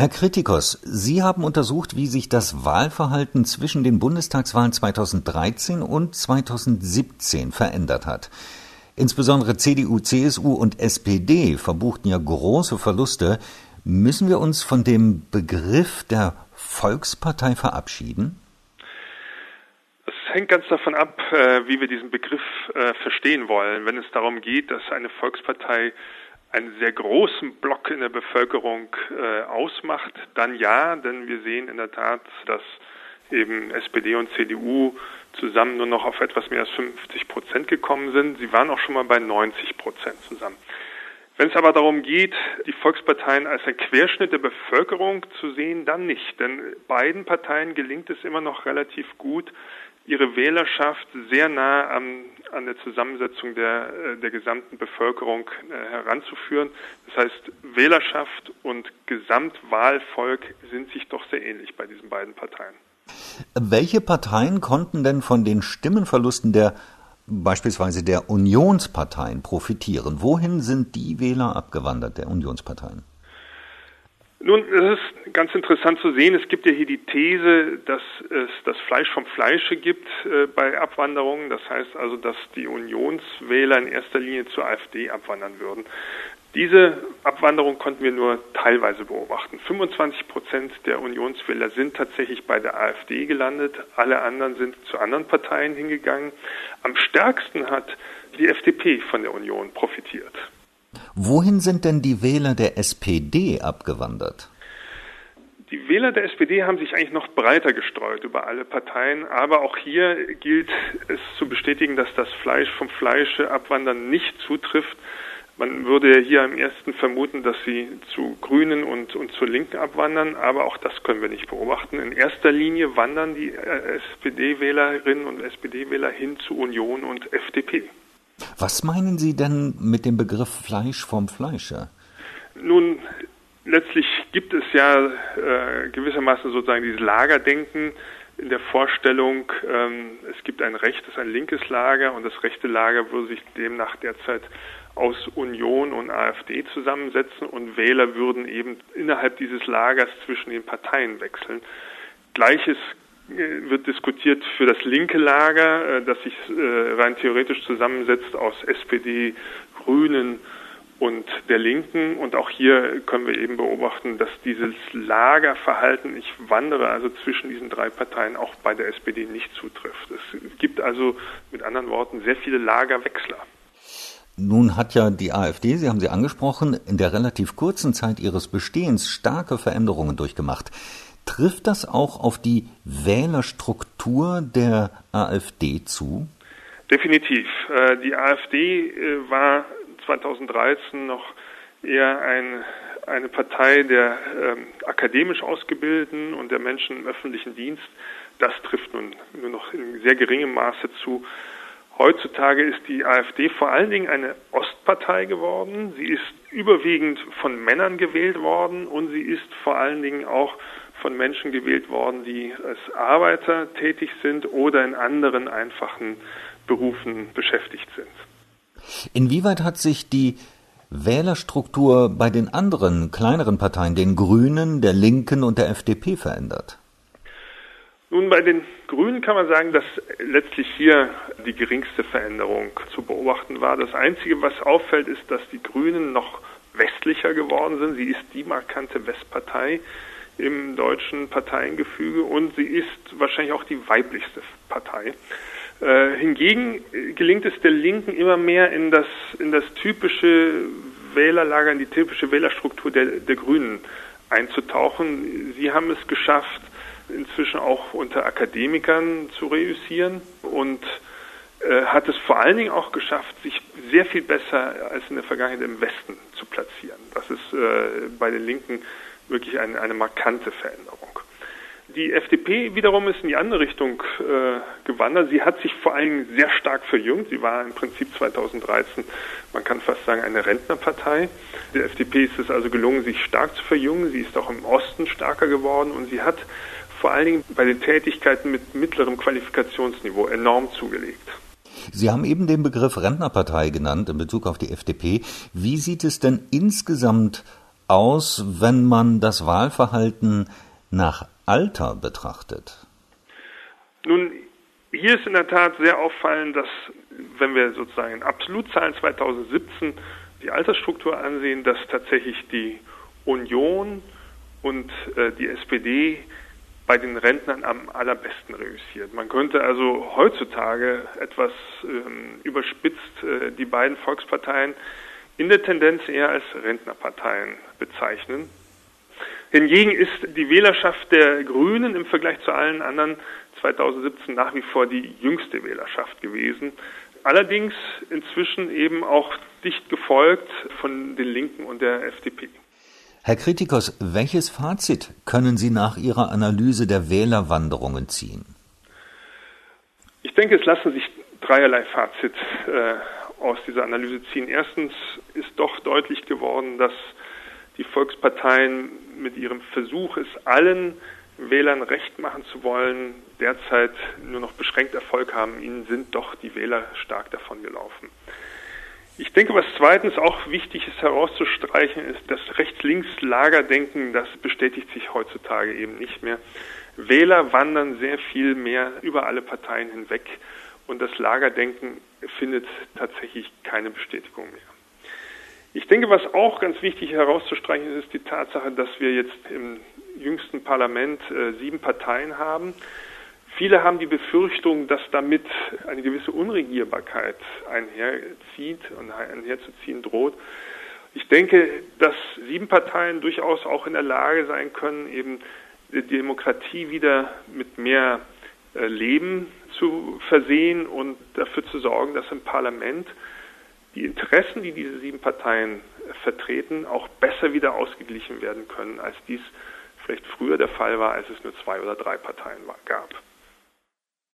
Herr Kritikos, Sie haben untersucht, wie sich das Wahlverhalten zwischen den Bundestagswahlen 2013 und 2017 verändert hat. Insbesondere CDU, CSU und SPD verbuchten ja große Verluste. Müssen wir uns von dem Begriff der Volkspartei verabschieden? Es hängt ganz davon ab, äh, wie wir diesen Begriff äh, verstehen wollen. Wenn es darum geht, dass eine Volkspartei einen sehr großen Block in der Bevölkerung äh, ausmacht, dann ja, denn wir sehen in der Tat, dass eben SPD und CDU zusammen nur noch auf etwas mehr als 50 Prozent gekommen sind. Sie waren auch schon mal bei 90 Prozent zusammen. Wenn es aber darum geht, die Volksparteien als ein Querschnitt der Bevölkerung zu sehen, dann nicht. Denn beiden Parteien gelingt es immer noch relativ gut, ihre Wählerschaft sehr nah an, an der Zusammensetzung der, äh, der gesamten Bevölkerung äh, heranzuführen. Das heißt, Wählerschaft und Gesamtwahlvolk sind sich doch sehr ähnlich bei diesen beiden Parteien. Welche Parteien konnten denn von den Stimmenverlusten der beispielsweise der Unionsparteien profitieren? Wohin sind die Wähler abgewandert der Unionsparteien? Nun, es ist ganz interessant zu sehen. Es gibt ja hier die These, dass es das Fleisch vom Fleische gibt äh, bei Abwanderungen. Das heißt also, dass die Unionswähler in erster Linie zur AfD abwandern würden. Diese Abwanderung konnten wir nur teilweise beobachten. 25 Prozent der Unionswähler sind tatsächlich bei der AfD gelandet. Alle anderen sind zu anderen Parteien hingegangen. Am stärksten hat die FDP von der Union profitiert. Wohin sind denn die Wähler der SPD abgewandert? Die Wähler der SPD haben sich eigentlich noch breiter gestreut über alle Parteien, aber auch hier gilt es zu bestätigen, dass das Fleisch vom Fleische abwandern nicht zutrifft. Man würde hier am ersten vermuten, dass sie zu Grünen und, und zur Linken abwandern, aber auch das können wir nicht beobachten. In erster Linie wandern die äh, SPD-Wählerinnen und SPD-Wähler hin zu Union und FDP. Was meinen Sie denn mit dem Begriff Fleisch vom Fleische? Nun, letztlich gibt es ja äh, gewissermaßen sozusagen dieses Lagerdenken in der Vorstellung, ähm, es gibt ein rechtes, ein linkes Lager und das rechte Lager würde sich demnach derzeit aus Union und AfD zusammensetzen und Wähler würden eben innerhalb dieses Lagers zwischen den Parteien wechseln. Gleiches wird diskutiert für das linke Lager, äh, das sich äh, rein theoretisch zusammensetzt aus SPD, Grünen und der Linken. Und auch hier können wir eben beobachten, dass dieses Lagerverhalten, ich wandere also zwischen diesen drei Parteien, auch bei der SPD nicht zutrifft. Es gibt also mit anderen Worten sehr viele Lagerwechsler. Nun hat ja die AfD, Sie haben sie angesprochen, in der relativ kurzen Zeit ihres Bestehens starke Veränderungen durchgemacht. Trifft das auch auf die Wählerstruktur der AfD zu? Definitiv. Äh, die AfD äh, war 2013 noch eher ein, eine Partei der ähm, akademisch Ausgebildeten und der Menschen im öffentlichen Dienst. Das trifft nun nur noch in sehr geringem Maße zu. Heutzutage ist die AfD vor allen Dingen eine Ostpartei geworden. Sie ist überwiegend von Männern gewählt worden und sie ist vor allen Dingen auch von Menschen gewählt worden, die als Arbeiter tätig sind oder in anderen einfachen Berufen beschäftigt sind. Inwieweit hat sich die Wählerstruktur bei den anderen kleineren Parteien, den Grünen, der Linken und der FDP verändert? Nun, bei den Grünen kann man sagen, dass letztlich hier die geringste Veränderung zu beobachten war. Das Einzige, was auffällt, ist, dass die Grünen noch westlicher geworden sind. Sie ist die markante Westpartei im deutschen Parteiengefüge und sie ist wahrscheinlich auch die weiblichste Partei. Äh, hingegen gelingt es der Linken immer mehr in das, in das typische Wählerlager, in die typische Wählerstruktur der, der Grünen einzutauchen. Sie haben es geschafft, inzwischen auch unter Akademikern zu reüssieren und äh, hat es vor allen Dingen auch geschafft, sich sehr viel besser als in der Vergangenheit im Westen zu platzieren. Das ist äh, bei den Linken wirklich eine, eine markante Veränderung. Die FDP wiederum ist in die andere Richtung äh, gewandert. Sie hat sich vor allem sehr stark verjüngt. Sie war im Prinzip 2013, man kann fast sagen, eine Rentnerpartei. Der FDP ist es also gelungen, sich stark zu verjüngen. Sie ist auch im Osten stärker geworden und sie hat vor allen Dingen bei den Tätigkeiten mit mittlerem Qualifikationsniveau enorm zugelegt. Sie haben eben den Begriff Rentnerpartei genannt in Bezug auf die FDP. Wie sieht es denn insgesamt aus, wenn man das Wahlverhalten nach Alter betrachtet? Nun, hier ist in der Tat sehr auffallend, dass wenn wir sozusagen in Absolutzahlen 2017 die Altersstruktur ansehen, dass tatsächlich die Union und äh, die SPD bei den Rentnern am allerbesten reüssiert. Man könnte also heutzutage etwas ähm, überspitzt äh, die beiden Volksparteien in der Tendenz eher als Rentnerparteien bezeichnen. Hingegen ist die Wählerschaft der Grünen im Vergleich zu allen anderen 2017 nach wie vor die jüngste Wählerschaft gewesen. Allerdings inzwischen eben auch dicht gefolgt von den Linken und der FDP. Herr Kritikos, welches Fazit können Sie nach Ihrer Analyse der Wählerwanderungen ziehen? Ich denke, es lassen sich dreierlei Fazit äh, aus dieser Analyse ziehen. Erstens ist doch deutlich geworden, dass die Volksparteien mit ihrem Versuch, es allen Wählern recht machen zu wollen, derzeit nur noch beschränkt Erfolg haben. Ihnen sind doch die Wähler stark davon gelaufen. Ich denke, was zweitens auch wichtig ist herauszustreichen, ist das Rechts-Links-Lagerdenken, das bestätigt sich heutzutage eben nicht mehr. Wähler wandern sehr viel mehr über alle Parteien hinweg und das Lagerdenken findet tatsächlich keine Bestätigung mehr. Ich denke, was auch ganz wichtig herauszustreichen ist, ist die Tatsache, dass wir jetzt im jüngsten Parlament äh, sieben Parteien haben, Viele haben die Befürchtung, dass damit eine gewisse Unregierbarkeit einherzieht und einherzuziehen droht. Ich denke, dass sieben Parteien durchaus auch in der Lage sein können, eben die Demokratie wieder mit mehr äh, Leben zu versehen und dafür zu sorgen, dass im Parlament die Interessen, die diese sieben Parteien vertreten, auch besser wieder ausgeglichen werden können, als dies vielleicht früher der Fall war, als es nur zwei oder drei Parteien gab.